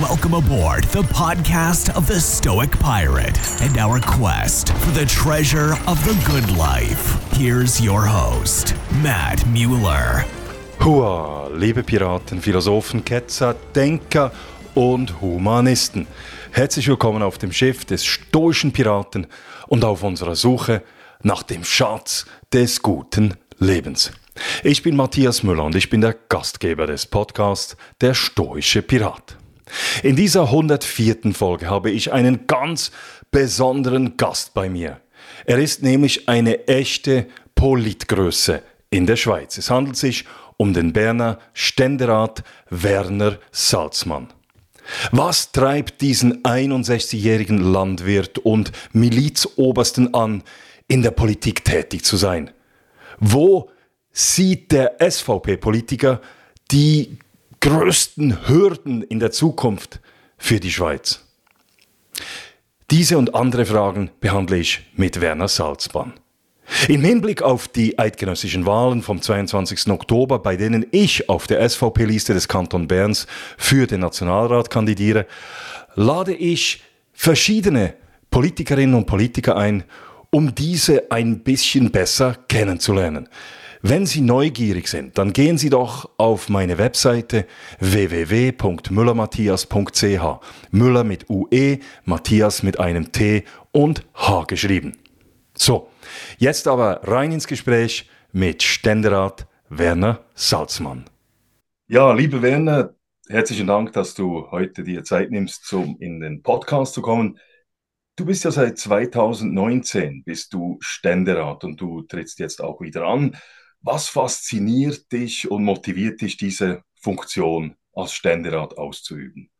Welcome aboard the podcast of the Stoic Pirate and our quest for the treasure of the good life. Here's your host, Matt Mueller. Hua, liebe Piraten, Philosophen, Ketzer, Denker und Humanisten. Herzlich willkommen auf dem Schiff des stoischen Piraten und auf unserer Suche nach dem Schatz des guten Lebens. Ich bin Matthias Müller und ich bin der Gastgeber des Podcasts Der stoische Pirat. In dieser 104. Folge habe ich einen ganz besonderen Gast bei mir. Er ist nämlich eine echte Politgröße in der Schweiz. Es handelt sich um den Berner Ständerat Werner Salzmann. Was treibt diesen 61-jährigen Landwirt und Milizobersten an, in der Politik tätig zu sein? Wo sieht der SVP-Politiker die größten Hürden in der Zukunft für die Schweiz? Diese und andere Fragen behandle ich mit Werner Salzmann. Im Hinblick auf die eidgenössischen Wahlen vom 22. Oktober, bei denen ich auf der SVP-Liste des Kanton Berns für den Nationalrat kandidiere, lade ich verschiedene Politikerinnen und Politiker ein, um diese ein bisschen besser kennenzulernen. Wenn Sie neugierig sind, dann gehen Sie doch auf meine Webseite www.müllermatthias.ch. Müller mit UE, Matthias mit einem T und H geschrieben. So, jetzt aber rein ins Gespräch mit Ständerat Werner Salzmann. Ja, liebe Werner, herzlichen Dank, dass du heute dir Zeit nimmst, um in den Podcast zu kommen. Du bist ja seit 2019 bist du Ständerat und du trittst jetzt auch wieder an. Was fasziniert dich und motiviert dich, diese Funktion als Ständerat auszuüben?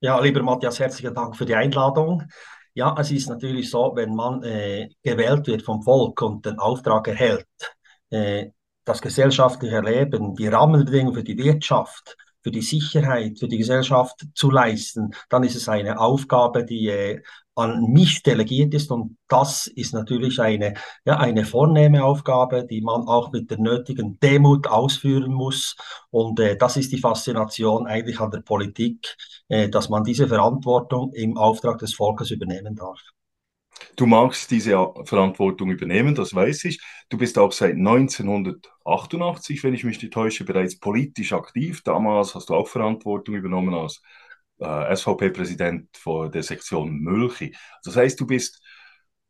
Ja, lieber Matthias, herzlichen Dank für die Einladung. Ja, es ist natürlich so, wenn man äh, gewählt wird vom Volk und den Auftrag erhält, äh, das gesellschaftliche Leben, die Rahmenbedingungen für die Wirtschaft, für die Sicherheit, für die Gesellschaft zu leisten, dann ist es eine Aufgabe, die äh, an mich delegiert ist. Und das ist natürlich eine, ja, eine vornehme Aufgabe, die man auch mit der nötigen Demut ausführen muss. Und äh, das ist die Faszination eigentlich an der Politik, äh, dass man diese Verantwortung im Auftrag des Volkes übernehmen darf. Du magst diese Verantwortung übernehmen, das weiß ich. Du bist auch seit 1988, wenn ich mich nicht täusche, bereits politisch aktiv. Damals hast du auch Verantwortung übernommen als äh, SVP-Präsident der Sektion Mülchi. Das heißt, du bist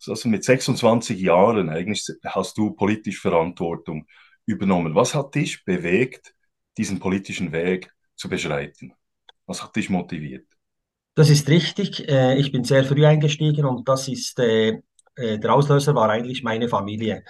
also mit 26 Jahren eigentlich hast du politisch Verantwortung übernommen. Was hat dich bewegt, diesen politischen Weg zu beschreiten? Was hat dich motiviert? Das ist richtig. Äh, ich bin sehr früh eingestiegen und das ist äh, äh, der Auslöser war eigentlich meine Familie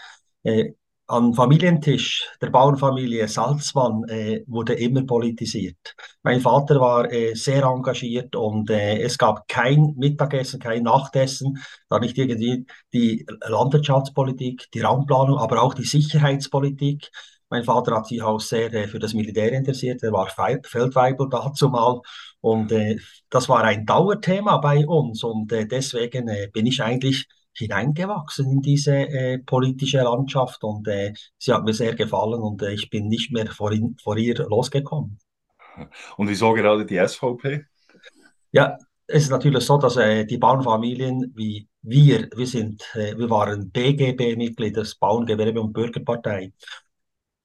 am Familientisch der Bauernfamilie Salzmann äh, wurde immer politisiert. Mein Vater war äh, sehr engagiert und äh, es gab kein Mittagessen, kein Nachtessen, da nicht irgendwie die Landwirtschaftspolitik, die Raumplanung, aber auch die Sicherheitspolitik. Mein Vater hat sich auch sehr äh, für das Militär interessiert, er war Feldweibel dazu mal und äh, das war ein Dauerthema bei uns und äh, deswegen bin ich eigentlich hineingewachsen in diese äh, politische Landschaft und äh, sie hat mir sehr gefallen und äh, ich bin nicht mehr vor, in, vor ihr losgekommen. Und wieso gerade die SVP? Ja, es ist natürlich so, dass äh, die Bauernfamilien wie wir, wir sind, äh, wir waren BGB-Mitglied des Bauerngewerbe- und Bürgerpartei.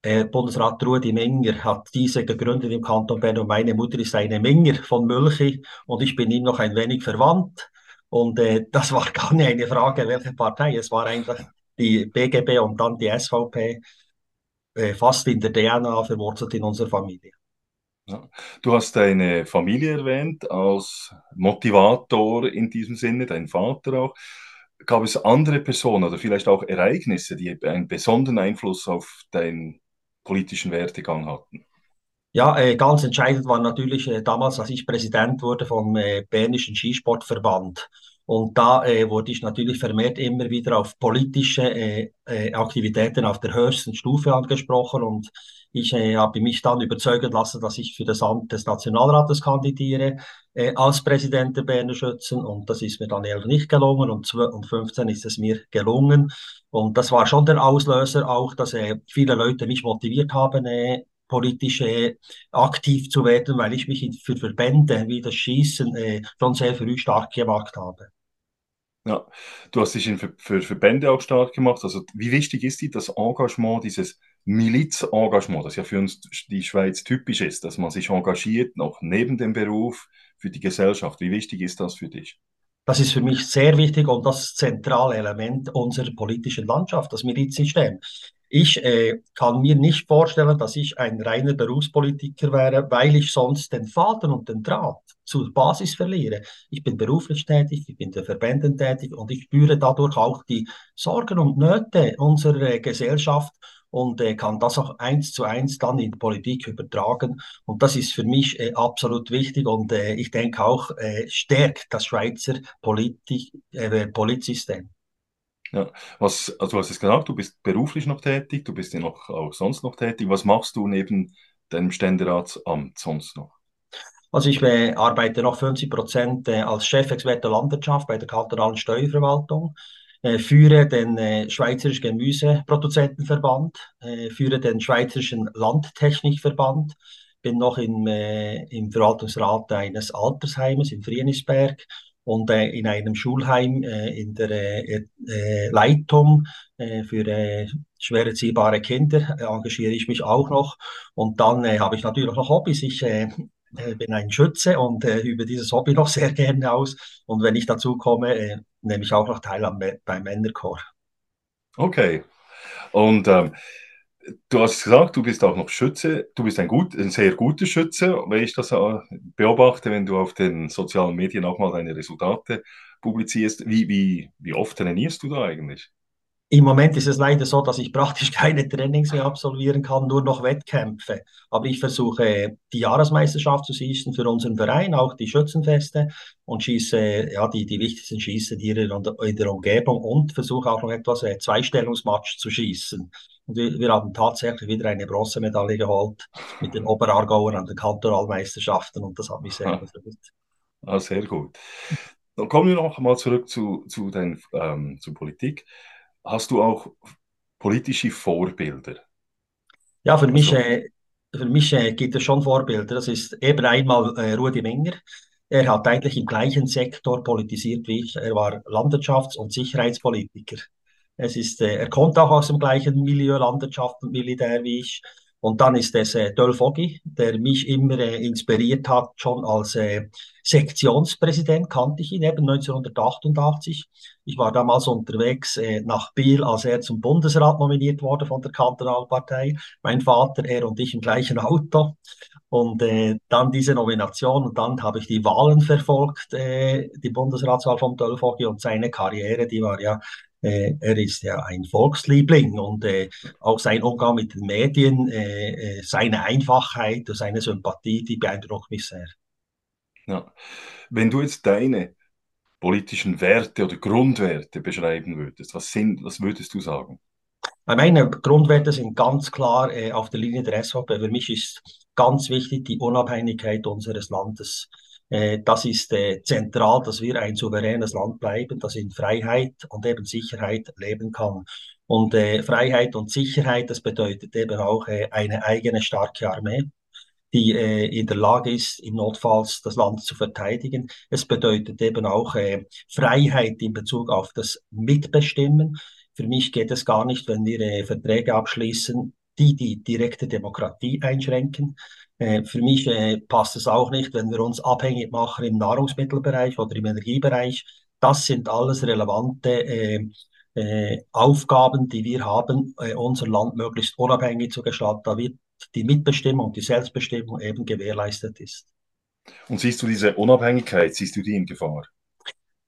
Äh, Bundesrat Rudi Menger hat diese gegründet im Kanton Bern und meine Mutter ist eine Menger von Mülchi und ich bin ihm noch ein wenig verwandt. Und äh, das war gar nicht eine Frage, welche Partei. Es war einfach die BGB und dann die SVP äh, fast in der DNA verwurzelt in unserer Familie. Ja. Du hast deine Familie erwähnt als Motivator in diesem Sinne, dein Vater auch. Gab es andere Personen oder vielleicht auch Ereignisse, die einen besonderen Einfluss auf deinen politischen Werdegang hatten? Ja, äh, ganz entscheidend war natürlich äh, damals, als ich Präsident wurde vom äh, Bernischen Skisportverband. Und da äh, wurde ich natürlich vermehrt immer wieder auf politische äh, äh, Aktivitäten auf der höchsten Stufe angesprochen. Und ich äh, habe mich dann überzeugen lassen, dass ich für das Amt des Nationalrates kandidiere äh, als Präsident der Berner Schützen. Und das ist mir dann eher nicht gelungen. Und 2015 ist es mir gelungen. Und das war schon der Auslöser auch, dass äh, viele Leute mich motiviert haben, äh, politisch äh, aktiv zu werden, weil ich mich für Verbände wie das Schießen äh, schon sehr früh stark gemacht habe. Ja, du hast dich für, für Verbände auch stark gemacht. Also wie wichtig ist dir das Engagement, dieses Milizengagement, das ja für uns die Schweiz typisch ist, dass man sich engagiert, noch neben dem Beruf für die Gesellschaft. Wie wichtig ist das für dich? Das ist für mich sehr wichtig und das zentrale Element unserer politischen Landschaft, das Milizsystem. Ich äh, kann mir nicht vorstellen, dass ich ein reiner Berufspolitiker wäre, weil ich sonst den Faden und den Draht zur Basis verliere. Ich bin beruflich tätig, ich bin der Verbänden tätig und ich spüre dadurch auch die Sorgen und Nöte unserer Gesellschaft und äh, kann das auch eins zu eins dann in die Politik übertragen. Und das ist für mich äh, absolut wichtig und äh, ich denke auch äh, stärkt das Schweizer Politik, äh, Politsystem. Ja, was, also du hast es gesagt, du bist beruflich noch tätig, du bist ja noch auch sonst noch tätig. Was machst du neben deinem Ständeratsamt sonst noch? Also ich äh, arbeite noch 50 Prozent äh, als Chefexperte Landwirtschaft bei der kantonalen Steuerverwaltung äh, führe den Schweizerischen Gemüseproduzentenverband, führe den Schweizerischen Landtechnikverband, bin noch im, im Verwaltungsrat eines Altersheimes in Frienisberg und äh, in einem Schulheim äh, in der äh, äh Leitung äh, für äh, schwer erziehbare Kinder engagiere ich mich auch noch. Und dann habe ich natürlich noch Hobbys. Ich bin ein Schütze und übe dieses Hobby noch sehr gerne aus. Und wenn ich dazu komme, nehme ich auch noch teil am, beim Männerchor. Okay. Und ähm, du hast gesagt, du bist auch noch Schütze. Du bist ein, gut, ein sehr guter Schütze, wenn ich das äh, beobachte, wenn du auf den sozialen Medien auch mal deine Resultate publizierst. Wie, wie, wie oft trainierst du da eigentlich? Im Moment ist es leider so, dass ich praktisch keine Trainings mehr absolvieren kann, nur noch Wettkämpfe. Aber ich versuche die Jahresmeisterschaft zu schießen für unseren Verein, auch die Schützenfeste und schieße ja, die, die wichtigsten Schießen in der Umgebung und versuche auch noch etwas äh, Zweistellungsmatch zu schießen. Und wir, wir, haben tatsächlich wieder eine Bronzemedaille geholt mit den Oberargauern an den Kantonalmeisterschaften und das hat mich sehr gefreut. Ah, sehr gut. Dann kommen wir noch mal zurück zu, zu, dein, ähm, zur Politik. Hast du auch politische Vorbilder? Ja, für mich, also, äh, für mich äh, gibt es schon Vorbilder. Das ist eben einmal äh, Rudi Menger. Er hat eigentlich im gleichen Sektor politisiert wie ich. Er war Landwirtschafts- und Sicherheitspolitiker. Es ist, äh, er kommt auch aus dem gleichen Milieu, Landwirtschaft und Militär wie ich. Und dann ist es äh, Döll Foggi, der mich immer äh, inspiriert hat, schon als äh, Sektionspräsident kannte ich ihn eben 1988. Ich war damals unterwegs äh, nach Biel, als er zum Bundesrat nominiert wurde von der Kantonalpartei. Mein Vater, er und ich im gleichen Auto. Und äh, dann diese Nomination und dann habe ich die Wahlen verfolgt, äh, die Bundesratswahl von Döll Foggi und seine Karriere, die war ja äh, er ist ja ein Volksliebling und äh, auch sein Umgang mit den Medien, äh, äh seine Einfachheit und seine Sympathie, die beeindruckt mich sehr. Ja. Wenn du jetzt deine politischen Werte oder Grundwerte beschreiben würdest, was, sind, was würdest du sagen? Meine Grundwerte sind ganz klar äh, auf der Linie der SVP. Für mich ist ganz wichtig die Unabhängigkeit unseres Landes. Äh, das ist äh, zentral, dass wir ein souveränes Land bleiben, das in Freiheit und eben Sicherheit leben kann. Und äh, Freiheit und Sicherheit, das bedeutet eben auch eine eigene starke Armee, die äh, in der Lage ist, im Notfalls das Land zu verteidigen. Es bedeutet eben auch äh, Freiheit in Bezug auf das Mitbestimmen. Für mich geht es gar nicht, wenn wir äh, Verträge abschließen, die die direkte Demokratie einschränken. Äh, für mich äh, passt es auch nicht, wenn wir uns abhängig machen im Nahrungsmittelbereich oder im Energiebereich. Das sind alles relevante äh, Aufgaben, die wir haben, unser Land möglichst unabhängig zu gestalten, damit die Mitbestimmung, die Selbstbestimmung eben gewährleistet ist. Und siehst du diese Unabhängigkeit, siehst du die in Gefahr?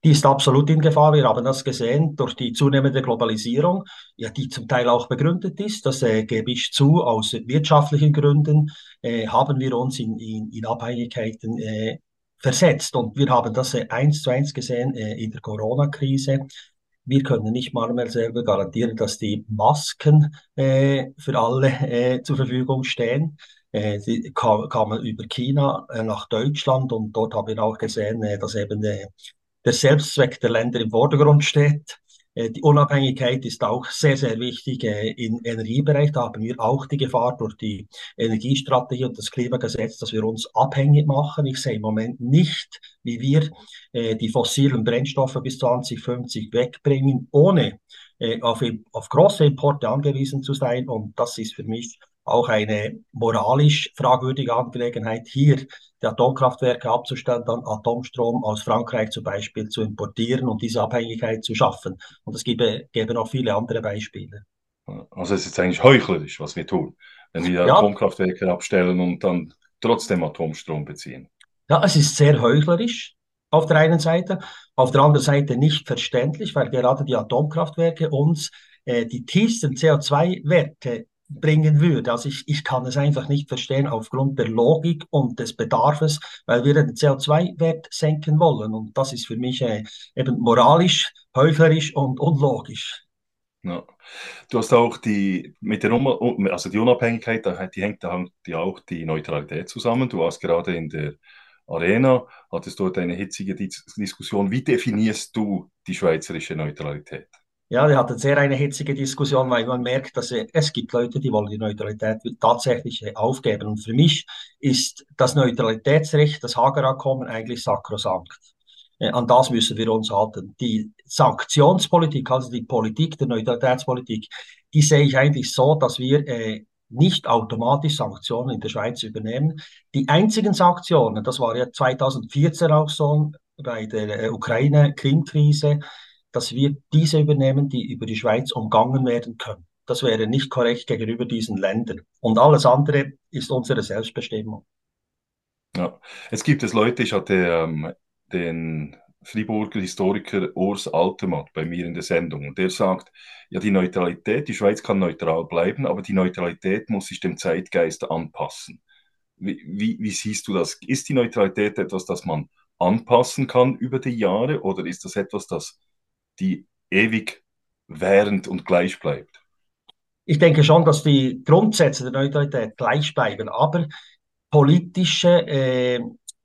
Die ist absolut in Gefahr. Wir haben das gesehen durch die zunehmende Globalisierung, ja, die zum Teil auch begründet ist. Das äh, gebe ich zu. Aus wirtschaftlichen Gründen äh, haben wir uns in, in, in Abhängigkeiten äh, versetzt. Und wir haben das äh, eins zu eins gesehen äh, in der Corona-Krise. Wir können nicht mal mehr selber garantieren, dass die Masken äh, für alle zur Verfügung stehen. Sie kamen über China nach Deutschland und dort haben wir auch gesehen, dass eben der Selbstzweck der Länder im Vordergrund steht. Äh, die Unabhängigkeit ist auch sehr, sehr wichtig äh, im Energiebereich. Da haben wir auch die Gefahr durch die Energiestrategie und das Klimagesetz, dass wir uns abhängig machen. Ich sehe im Moment nicht, wie wir äh, die fossilen Brennstoffe bis 2050 wegbringen, ohne auf, auf große Importe angewiesen zu sein. Und das ist für mich auch eine moralisch fragwürdige Angelegenheit, hier die Atomkraftwerke abzustellen, dann Atomstrom aus Frankreich zum Beispiel zu importieren und diese Abhängigkeit zu schaffen. Und es gäbe, gäbe noch viele andere Beispiele. Also es ist eigentlich heuchlerisch, was wir tun, wenn wir ja. Atomkraftwerke abstellen und dann trotzdem Atomstrom beziehen. Ja, es ist sehr heuchlerisch auf der einen Seite, auf der anderen Seite nicht verständlich, weil gerade die Atomkraftwerke uns äh, die tiefsten CO2-Werte bringen würde. Also ich, ich kann es einfach nicht verstehen aufgrund der Logik und des Bedarfs, weil wir den CO2-Wert senken wollen. Und das ist für mich äh, eben moralisch, heuchlerisch und unlogisch. Ja. Du hast auch die, mit der also die Unabhängigkeit, die hängt ja auch die Neutralität zusammen. Du warst gerade in der Arena, hattest dort eine hitzige Diskussion. Wie definierst du die schweizerische Neutralität? Ja, wir hatten sehr eine hitzige Diskussion, weil man merkt, dass es gibt Leute, die wollen die Neutralität tatsächlich äh, aufgeben. Und für mich ist das Neutralitätsrecht, das Hager-Abkommen eigentlich sakrosankt. Äh, an das müssen wir uns halten. Die Sanktionspolitik, also die Politik der Neutralitätspolitik, die sehe ich eigentlich so, dass wir äh, nicht automatisch Sanktionen in der Schweiz übernehmen. Die einzigen Sanktionen, das war ja 2014 auch so bei der äh, Ukraine-Krim-Krise, dass wir diese übernehmen, die über die Schweiz umgangen werden können. Das wäre nicht korrekt gegenüber diesen Ländern. Und alles andere ist unsere Selbstbestimmung. Ja, es gibt es Leute, ich hatte ähm, den Friburger Historiker Urs Altermatt bei mir in der Sendung und der sagt, ja, die Neutralität, die Schweiz kann neutral bleiben, aber die Neutralität muss sich dem Zeitgeist anpassen. Wie, wie, wie siehst du das? Ist die Neutralität etwas, das man anpassen kann über die Jahre oder ist das etwas, das die ewig während und gleich bleibt? Ich denke schon, dass die Grundsätze der Neutralität gleich bleiben, aber politische äh,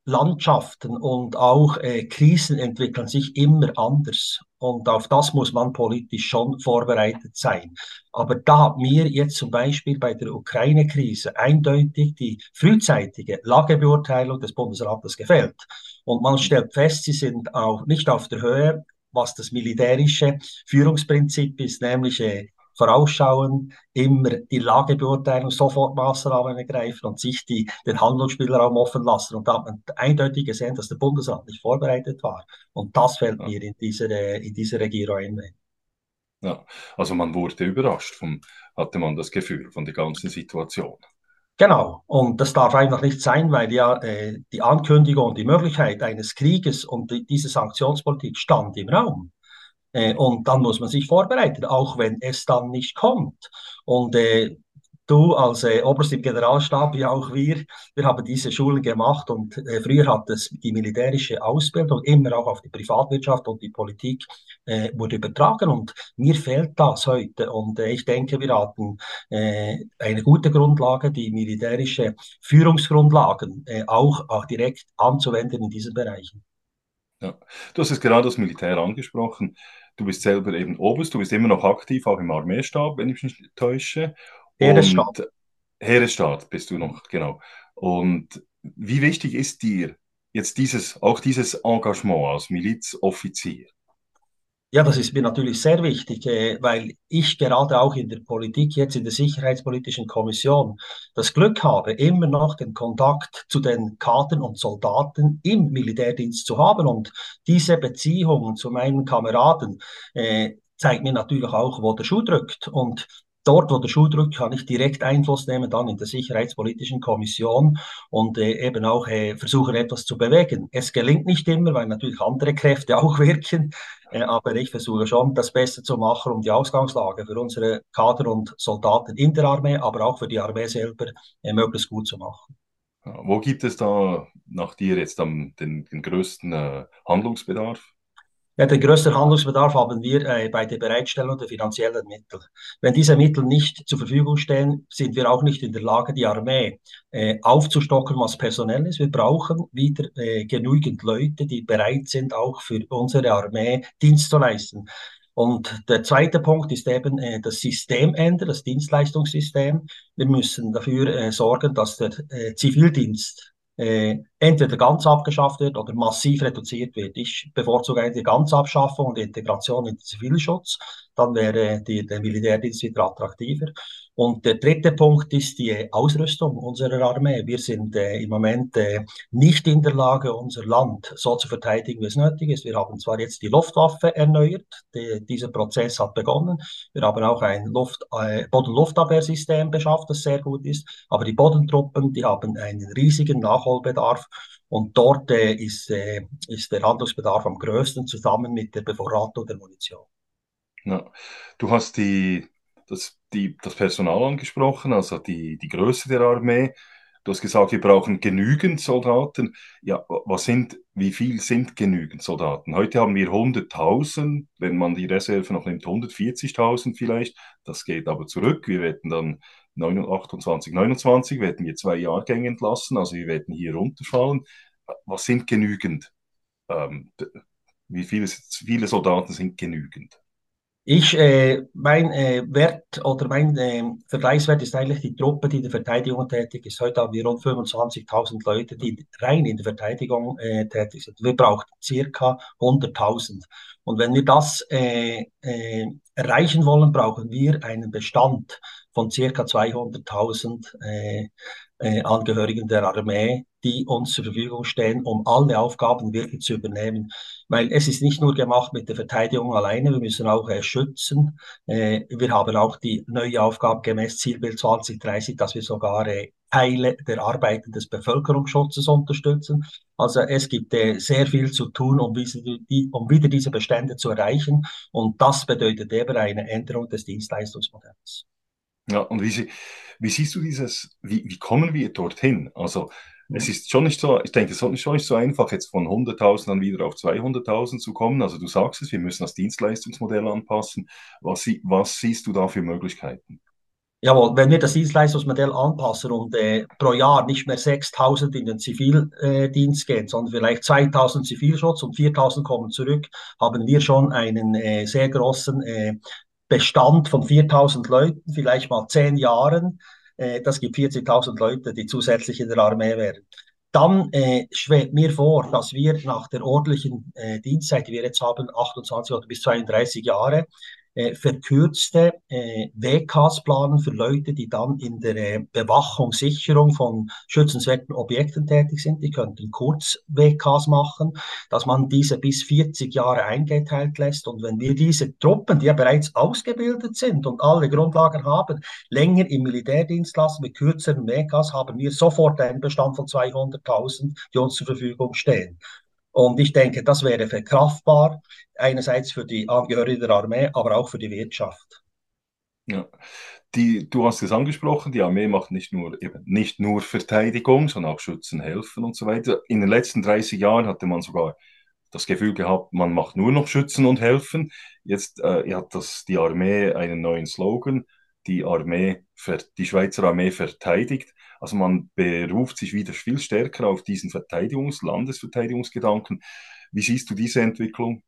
Landschaften und auch äh, Krisen entwickeln sich immer anders. Und auf das muss man politisch schon vorbereitet sein. Aber da hat mir jetzt zum Beispiel bei der Ukraine-Krise eindeutig die frühzeitige Lagebeurteilung des Bundesrates gefällt. Und man stellt fest, sie sind auch nicht auf der Höhe was das militärische Führungsprinzip ist, nämlich äh, vorausschauen, immer die Lage beurteilen, sofort Maßnahmen ergreifen und sich die, den Handlungsspielraum offen lassen. Und da hat man eindeutig gesehen, dass der Bundesrat nicht vorbereitet war. Und das fällt ja. mir in dieser, in dieser Regierung ein. Ja, also man wurde überrascht, vom, hatte man das Gefühl von der ganzen Situation. Genau, und das darf einfach nicht sein, weil ja äh, die Ankündigung und die Möglichkeit eines Krieges und die, diese Sanktionspolitik stand im Raum. Äh, und dann muss man sich vorbereiten, auch wenn es dann nicht kommt. Und äh, du als äh, Oberst im Generalstab, wie auch wir, wir haben diese Schulen gemacht und äh, früher hat es die militärische Ausbildung immer auch auf die Privatwirtschaft und die Politik äh, wurde übertragen und mir fehlt das heute und äh, ich denke, wir hatten äh, eine gute Grundlage, die militärische Führungsgrundlagen äh, auch, auch direkt anzuwenden in diesen Bereichen. Ja. Du hast es gerade das Militär angesprochen. Du bist selber eben Oberst, du bist immer noch aktiv, auch im Armeestab, wenn ich mich nicht täusche. Heeresstaat. Heeresstaat bist du noch, genau. Und wie wichtig ist dir jetzt dieses, auch dieses Engagement als Milizoffizier? Ja, das ist mir natürlich sehr wichtig, äh, weil ich gerade auch in der Politik, jetzt in der Sicherheitspolitischen Kommission, das Glück habe, immer noch den Kontakt zu den Kadern und Soldaten im Militärdienst zu haben. Und diese Beziehungen zu meinen Kameraden äh, zeigt mir natürlich auch, wo der Schuh drückt. Und dort, wo der Schuh drückt, kann ich direkt Einfluss nehmen, dann in der Sicherheitspolitischen Kommission und äh, eben auch äh, versuchen, etwas zu bewegen. Es gelingt nicht immer, weil natürlich andere Kräfte auch wirken, äh, aber ich versuche schon, das Beste zu machen, um die Ausgangslage für unsere Kader und Soldaten in der Armee, aber auch für die Armee selber äh, möglichst gut zu machen. Wo gibt es da nach dir jetzt am, den, den größten äh, Handlungsbedarf? Ja, den größten Handlungsbedarf haben wir äh, bei der Bereitstellung der finanziellen Mittel. Wenn diese Mittel nicht zur Verfügung stehen, sind wir auch nicht in der Lage, die Armee äh, aufzustocken, was personell ist. Wir brauchen wieder äh, genügend Leute, die bereit sind, auch für unsere Armee Dienst zu leisten. Und der zweite Punkt ist eben äh, das System ändern, das Dienstleistungssystem. Wir müssen dafür äh, sorgen, dass der äh, Zivildienst äh, entweder ganz abgeschafft wird oder massiv reduziert wird. Ich bevorzuge eigentlich die Ganzabschaffung und die Integration in den Zivilschutz. Dann wäre die, der Militärdienst wieder attraktiver. Und der dritte Punkt ist die Ausrüstung unserer Armee. Wir sind äh, im Moment äh, nicht in der Lage, unser Land so zu verteidigen, wie es nötig ist. Wir haben zwar jetzt die Luftwaffe erneuert, die, dieser Prozess hat begonnen. Wir haben auch ein Luft, äh, Bodenluftabwehrsystem beschafft, das sehr gut ist. Aber die Bodentruppen, die haben einen riesigen Nachholbedarf. Und dort äh, ist, äh, ist der Handlungsbedarf am größten, zusammen mit der Bevorratung der Munition. Ja. Du hast die, das, die, das Personal angesprochen, also die, die Größe der Armee. Du hast gesagt, wir brauchen genügend Soldaten. Ja, was sind, wie viel sind genügend Soldaten? Heute haben wir 100.000, wenn man die Reserve noch nimmt, 140.000 vielleicht. Das geht aber zurück. Wir werden dann 28, 29 werden wir zwei Jahrgänge entlassen, also wir werden hier runterfallen. Was sind genügend? Ähm, wie viele, viele Soldaten sind genügend? Ich, äh, mein äh, Wert oder mein äh, Vergleichswert ist eigentlich die Truppe, die in der Verteidigung tätig ist. Heute haben wir rund 25.000 Leute, die rein in der Verteidigung äh, tätig sind. Wir brauchen circa 100.000. Und wenn wir das äh, äh, erreichen wollen, brauchen wir einen Bestand von circa 200.000 äh, äh, Angehörigen der Armee, die uns zur Verfügung stehen, um alle Aufgaben wirklich zu übernehmen. Weil es ist nicht nur gemacht mit der Verteidigung alleine, wir müssen auch äh, schützen. Äh, wir haben auch die neue Aufgabe gemäß Zielbild 2030, dass wir sogar äh, Teile der Arbeiten des Bevölkerungsschutzes unterstützen. Also es gibt äh, sehr viel zu tun, um, die, um wieder diese Bestände zu erreichen. Und das bedeutet eben eine Änderung des Dienstleistungsmodells. Ja, und wie, wie siehst du dieses, wie, wie kommen wir dorthin? Also es ist schon nicht so, ich denke, es ist schon nicht so einfach, jetzt von 100.000 dann wieder auf 200.000 zu kommen. Also du sagst es, wir müssen das Dienstleistungsmodell anpassen. Was, was siehst du da für Möglichkeiten? Jawohl, wenn wir das Dienstleistungsmodell anpassen und äh, pro Jahr nicht mehr 6.000 in den Zivildienst gehen, sondern vielleicht 2.000 Zivilschutz und 4.000 kommen zurück, haben wir schon einen äh, sehr großen äh, Bestand von 4000 Leuten, vielleicht mal zehn Jahren. Äh, das gibt 40.000 Leute, die zusätzlich in der Armee wären. Dann äh, schwebt mir vor, dass wir nach der ordentlichen äh, Dienstzeit, die wir jetzt haben, 28 oder bis 32 Jahre, äh, verkürzte äh, WKs planen für Leute, die dann in der äh, Bewachung, Sicherung von schützenswerten Objekten tätig sind. Die könnten Kurz-WKs machen, dass man diese bis 40 Jahre eingeteilt lässt. Und wenn wir diese Truppen, die ja bereits ausgebildet sind und alle Grundlagen haben, länger im Militärdienst lassen mit kürzeren WKs, haben wir sofort einen Bestand von 200.000, die uns zur Verfügung stehen. Und ich denke, das wäre verkraftbar, einerseits für die Angehörigen der Armee, aber auch für die Wirtschaft. Ja. Die, du hast es angesprochen, die Armee macht nicht nur, eben nicht nur Verteidigung, sondern auch Schützen, helfen und so weiter. In den letzten 30 Jahren hatte man sogar das Gefühl gehabt, man macht nur noch Schützen und helfen. Jetzt äh, hat das, die Armee einen neuen Slogan, die Armee, die Schweizer Armee verteidigt. Also man beruft sich wieder viel stärker auf diesen Verteidigungs-, Landesverteidigungsgedanken. Wie siehst du diese Entwicklung?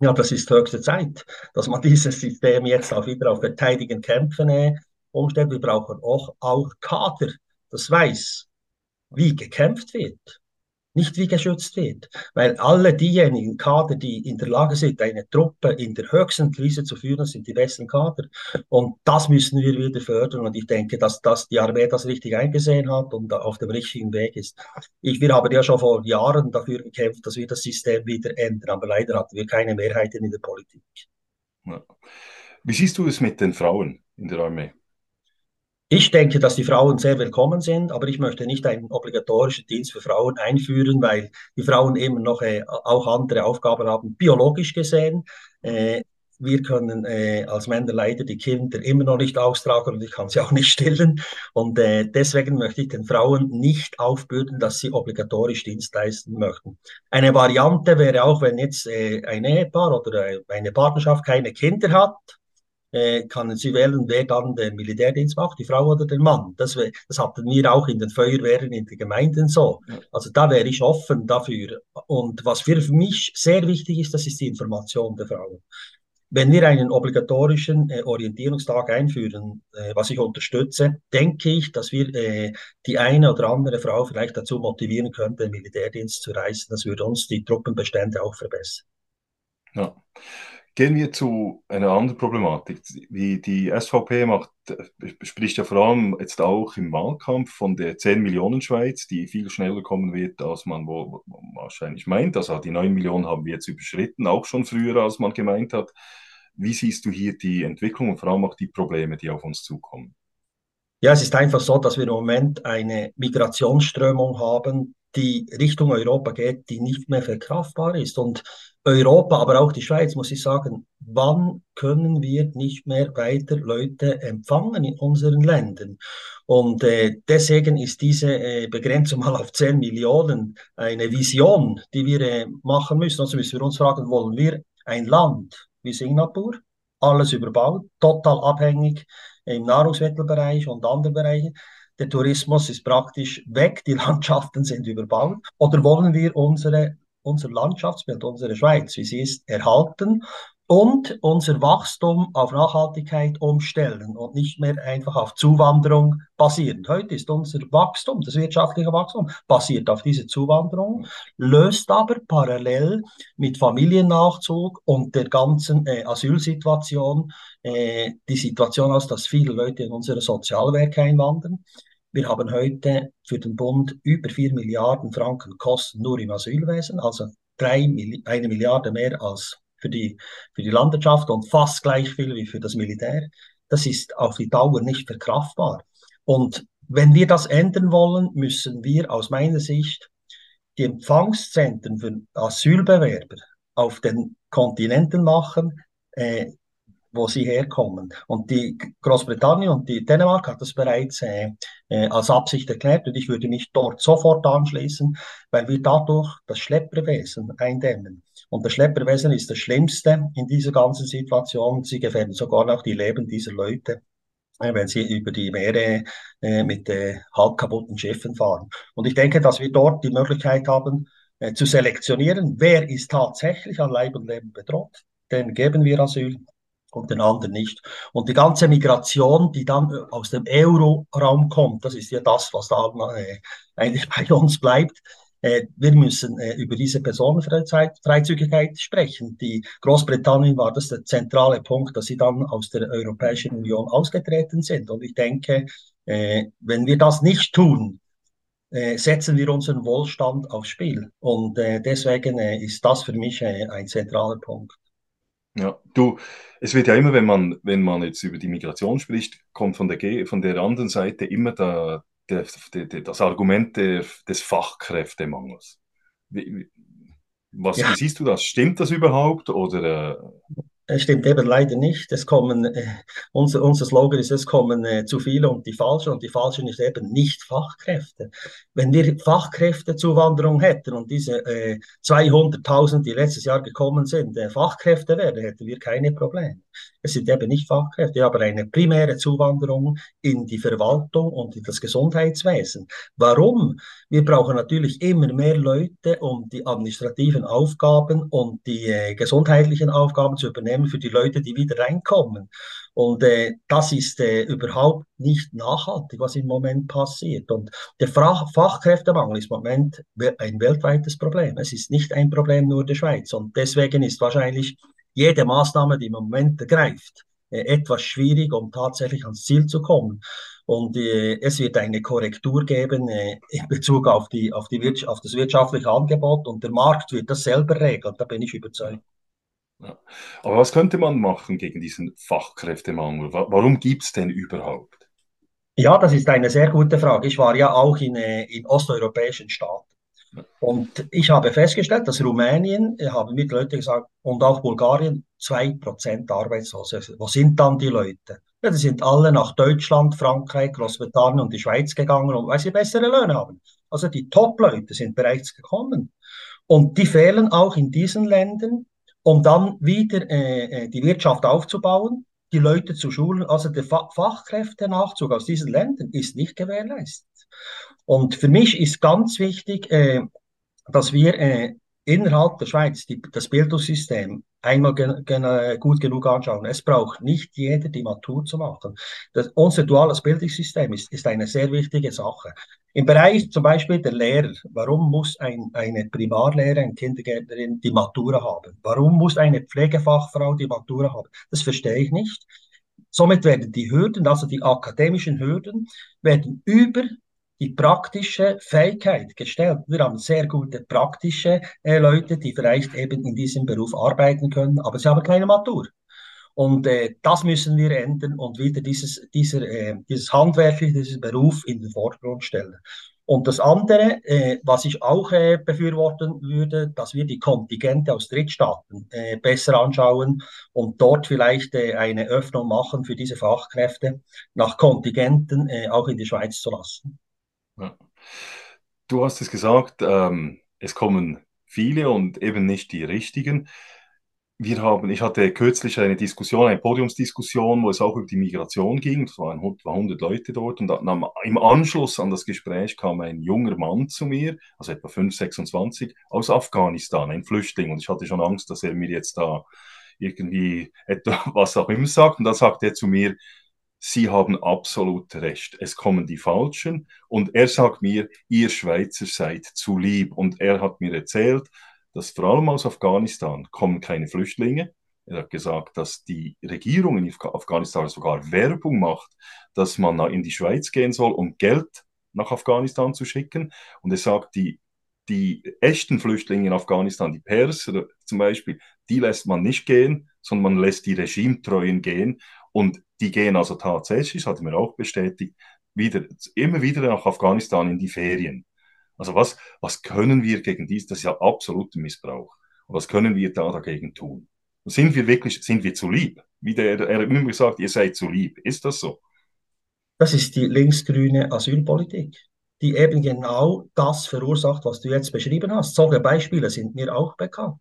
Ja, das ist höchste Zeit, dass man dieses System jetzt auch wieder auf Verteidigen, Kämpfen äh, umstellt. Wir brauchen auch, auch Kader, das weiß, wie gekämpft wird nicht wie geschützt wird. Weil alle diejenigen Kader, die in der Lage sind, eine Truppe in der höchsten Krise zu führen, sind die besten Kader. Und das müssen wir wieder fördern. Und ich denke, dass, dass die Armee das richtig eingesehen hat und auf dem richtigen Weg ist. Ich, wir haben ja schon vor Jahren dafür gekämpft, dass wir das System wieder ändern. Aber leider hatten wir keine Mehrheiten in der Politik. Ja. Wie siehst du es mit den Frauen in der Armee? Ich denke, dass die Frauen sehr willkommen sind, aber ich möchte nicht einen obligatorischen Dienst für Frauen einführen, weil die Frauen eben noch äh, auch andere Aufgaben haben, biologisch gesehen. Äh, wir können äh, als Männer leider die Kinder immer noch nicht austragen und ich kann sie auch nicht stillen. Und äh, deswegen möchte ich den Frauen nicht aufbürden, dass sie obligatorisch Dienst leisten möchten. Eine Variante wäre auch, wenn jetzt äh, ein Ehepaar oder äh, eine Partnerschaft keine Kinder hat, äh, können Sie wählen, wer dann den Militärdienst macht, die Frau oder der Mann. Das, das hatten wir auch in den Feuerwehren in den Gemeinden so. Also da wäre ich offen dafür. Und was für mich sehr wichtig ist, das ist die Information der Frauen. wenn wir einen obligatorischen äh, Orientierungstag einführen, äh, was ich unterstütze, denke ich, dass wir äh, die eine oder andere Frau vielleicht dazu motivieren könnten, den Militärdienst zu reißen. Das würde uns die Truppenbestände auch verbessern. Ja. Gehen wir zu einer anderen Problematik. Die, die SVP macht, spricht ja vor allem jetzt auch im Wahlkampf von der 10 Millionen Schweiz, die viel schneller kommen wird, als man wohl wahrscheinlich meint. Also die 9 Millionen haben wir jetzt überschritten, auch schon früher, als man gemeint hat. Wie siehst du hier die Entwicklung und vor allem auch die Probleme, die auf uns zukommen? Ja, es ist einfach so, dass wir im Moment eine Migrationsströmung haben, die Richtung Europa geht, die nicht mehr verkraftbar ist. Und Europa, aber auch die Schweiz, muss ich sagen, wann können wir nicht mehr weiter Leute empfangen in unseren Ländern? Und äh, deswegen ist diese äh, Begrenzung mal auf 10 Millionen eine Vision, die wir äh, machen müssen. Also müssen wir uns fragen, wollen wir ein Land wie Singapur, alles überbaut, total abhängig im Nahrungsmittelbereich und anderen Bereichen, der Tourismus ist praktisch weg, die Landschaften sind überbaut. Oder wollen wir unsere, unser Landschaftsbild, unsere Schweiz, wie sie ist, erhalten und unser Wachstum auf Nachhaltigkeit umstellen und nicht mehr einfach auf Zuwanderung basieren. Heute ist unser Wachstum, das wirtschaftliche Wachstum, basiert auf dieser Zuwanderung, löst aber parallel mit Familiennachzug und der ganzen äh, Asylsituation äh, die Situation aus, dass viele Leute in unsere Sozialwerke einwandern. Wir haben heute für den Bund über 4 Milliarden Franken Kosten nur im Asylwesen, also drei, eine Milliarde mehr als für die, für die Landwirtschaft und fast gleich viel wie für das Militär. Das ist auf die Dauer nicht verkraftbar. Und wenn wir das ändern wollen, müssen wir aus meiner Sicht die Empfangszentren für Asylbewerber auf den Kontinenten machen, äh, wo sie herkommen. Und die Großbritannien und die Dänemark hat das bereits äh, äh, als Absicht erklärt und ich würde mich dort sofort anschließen, weil wir dadurch das Schlepperwesen eindämmen. Und das Schlepperwesen ist das Schlimmste in dieser ganzen Situation. Sie gefährden sogar noch die Leben dieser Leute äh, wenn sie über die Meere äh, mit äh, halb kaputten Schiffen fahren. Und ich denke, dass wir dort die Möglichkeit haben, äh, zu selektionieren, wer ist tatsächlich an Leib und Leben bedroht. Den geben wir Asyl und den anderen nicht. Und die ganze Migration, die dann aus dem Euro-Raum kommt, das ist ja das, was da äh, eigentlich bei uns bleibt. Äh, wir müssen äh, über diese Personenfreizügigkeit sprechen. Die Großbritannien war das der zentrale Punkt, dass sie dann aus der Europäischen Union ausgetreten sind. Und ich denke, wenn wir das nicht tun, setzen wir unseren Wohlstand aufs Spiel. Und deswegen ist das für mich ein zentraler Punkt. Ja, du, es wird ja immer, wenn man, wenn man jetzt über die Migration spricht, kommt von der, von der anderen Seite immer der, der, der, das Argument des Fachkräftemangels. Wie, was, ja. siehst du das? Stimmt das überhaupt? Oder, äh, stimmt eben leider nicht. Es kommen, äh, unser, unser Slogan ist, es kommen äh, zu viele und die falschen und die falschen ist eben nicht Fachkräfte. Wenn wir Fachkräftezuwanderung hätten und diese äh, 200.000, die letztes Jahr gekommen sind, äh, Fachkräfte wären, hätten wir keine Probleme. Es sind eben nicht Fachkräfte, aber eine primäre Zuwanderung in die Verwaltung und in das Gesundheitswesen. Warum? Wir brauchen natürlich immer mehr Leute, um die administrativen Aufgaben und die äh, gesundheitlichen Aufgaben zu übernehmen für die Leute, die wieder reinkommen. Und äh, das ist äh, überhaupt nicht nachhaltig, was im Moment passiert. Und der Fach Fachkräftemangel ist im Moment ein weltweites Problem. Es ist nicht ein Problem nur der Schweiz. Und deswegen ist wahrscheinlich jede Maßnahme, die im Moment ergreift, äh, etwas schwierig, um tatsächlich ans Ziel zu kommen. Und äh, es wird eine Korrektur geben äh, in Bezug auf, die, auf, die auf das wirtschaftliche Angebot und der Markt wird das selber regeln, da bin ich überzeugt. Ja. Aber was könnte man machen gegen diesen Fachkräftemangel? Warum gibt es den überhaupt? Ja, das ist eine sehr gute Frage. Ich war ja auch in, äh, in osteuropäischen Staaten. Und ich habe festgestellt, dass Rumänien, haben mir Leute gesagt, und auch Bulgarien, 2% Arbeitslose. Wo sind dann die Leute? Ja, die sind alle nach Deutschland, Frankreich, Großbritannien und die Schweiz gegangen, weil sie bessere Löhne haben. Also die Top-Leute sind bereits gekommen. Und die fehlen auch in diesen Ländern, um dann wieder äh, äh die Wirtschaft aufzubauen, die Leute zu schulen. Also der Fa Fachkräftenachzug aus diesen Ländern ist nicht gewährleistet. Und für mich ist ganz wichtig, äh, dass wir äh, innerhalb der Schweiz die, das Bildungssystem einmal gen, gen, gut genug anschauen. Es braucht nicht jeder die Matur zu machen. Das, unser duales Bildungssystem ist, ist eine sehr wichtige Sache. Im Bereich zum Beispiel der Lehrer, warum muss ein, eine Primarlehrer, eine Kindergärtnerin die Matura haben? Warum muss eine Pflegefachfrau die Matura haben? Das verstehe ich nicht. Somit werden die Hürden, also die akademischen Hürden, werden über die praktische Fähigkeit gestellt. Wir haben sehr gute praktische äh, Leute, die vielleicht eben in diesem Beruf arbeiten können, aber sie haben keine Matur. Und äh, das müssen wir ändern und wieder dieses, dieser, äh, dieses handwerkliche, diesen Beruf in den Vordergrund stellen. Und das andere, äh, was ich auch äh, befürworten würde, dass wir die Kontingente aus Drittstaaten äh, besser anschauen und dort vielleicht äh, eine Öffnung machen für diese Fachkräfte nach Kontingenten äh, auch in die Schweiz zu lassen. Ja. Du hast es gesagt, ähm, es kommen viele und eben nicht die richtigen. Wir haben, ich hatte kürzlich eine Diskussion, eine Podiumsdiskussion, wo es auch über die Migration ging. Es waren 100 Leute dort und dann, im Anschluss an das Gespräch kam ein junger Mann zu mir, also etwa 5, 26, aus Afghanistan, ein Flüchtling. Und ich hatte schon Angst, dass er mir jetzt da irgendwie etwas, was auch immer sagt. Und dann sagt er zu mir, Sie haben absolut recht. Es kommen die Falschen. Und er sagt mir, ihr Schweizer seid zu lieb. Und er hat mir erzählt, dass vor allem aus Afghanistan kommen keine Flüchtlinge. Er hat gesagt, dass die Regierung in Afghanistan sogar Werbung macht, dass man in die Schweiz gehen soll, um Geld nach Afghanistan zu schicken. Und er sagt, die, die echten Flüchtlinge in Afghanistan, die Perser zum Beispiel, die lässt man nicht gehen, sondern man lässt die Regimetreuen gehen. Und die gehen also tatsächlich, das hat er mir auch bestätigt, wieder, immer wieder nach Afghanistan in die Ferien. Also was, was können wir gegen dies? Das ist ja absoluter Missbrauch. Und was können wir da dagegen tun? Sind wir wirklich, sind wir zu lieb? Wie der, er immer gesagt, ihr seid zu lieb. Ist das so? Das ist die linksgrüne Asylpolitik die eben genau das verursacht, was du jetzt beschrieben hast. Solche Beispiele sind mir auch bekannt.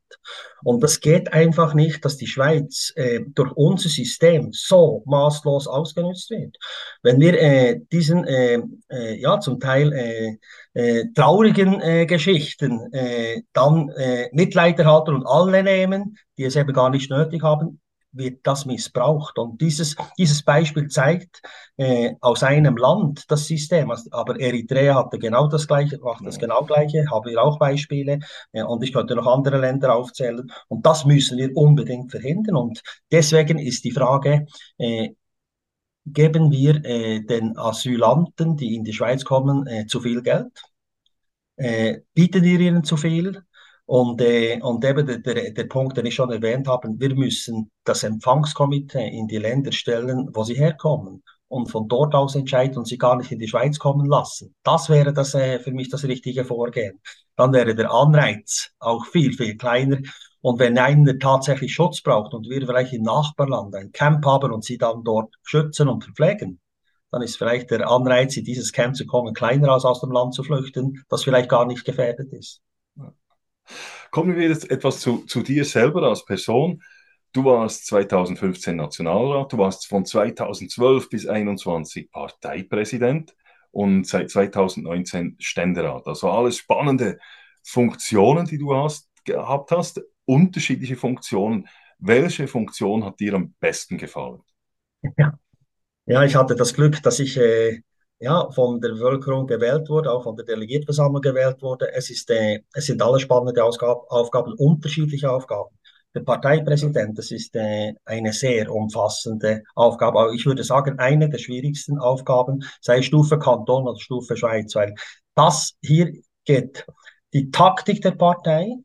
Und das geht einfach nicht, dass die Schweiz äh, durch unser System so maßlos ausgenutzt wird. Wenn wir äh, diesen, äh, äh ja, zum Teil äh, äh, traurigen Geschichten dann Mitleid erhalten und alle nehmen, die es eben gar nicht nötig haben, wird das missbraucht. Und dieses, dieses Beispiel zeigt äh, aus einem Land das System. Also, aber Eritrea hatte genau das Gleiche, macht das genau Gleiche, haben wir auch Beispiele. Äh, und ich könnte noch andere Länder aufzählen. Und das müssen wir unbedingt verhindern. Und deswegen ist die Frage, äh, geben wir äh, den Asylanten, die in die Schweiz kommen, äh, zu viel Geld? Äh, bieten wir ihnen zu viel? Und, äh, und eben der, der, der Punkt, den ich schon erwähnt habe, wir müssen das Empfangskomitee in die Länder stellen, wo sie herkommen und von dort aus entscheiden und sie gar nicht in die Schweiz kommen lassen. Das wäre das äh, für mich das richtige Vorgehen. Dann wäre der Anreiz auch viel, viel kleiner. Und wenn einer tatsächlich Schutz braucht und wir vielleicht im Nachbarland ein Camp haben und sie dann dort schützen und verpflegen, dann ist vielleicht der Anreiz, in dieses Camp zu kommen, kleiner als aus dem Land zu flüchten, das vielleicht gar nicht gefährdet ist. Kommen wir jetzt etwas zu, zu dir selber als Person. Du warst 2015 Nationalrat, du warst von 2012 bis 2021 Parteipräsident und seit 2019 Ständerat. Also alles spannende Funktionen, die du hast, gehabt hast, unterschiedliche Funktionen. Welche Funktion hat dir am besten gefallen? Ja, ja ich hatte das Glück, dass ich äh, ja, von der Bevölkerung gewählt wurde, auch von der Delegiertenversammlung gewählt wurde. Es, ist, äh, es sind alle spannende Ausgab Aufgaben, unterschiedliche Aufgaben. Der Parteipräsident, das ist äh, eine sehr umfassende Aufgabe. Aber ich würde sagen, eine der schwierigsten Aufgaben, sei Stufe Kanton oder Stufe Schweiz, weil das hier geht die Taktik der Partei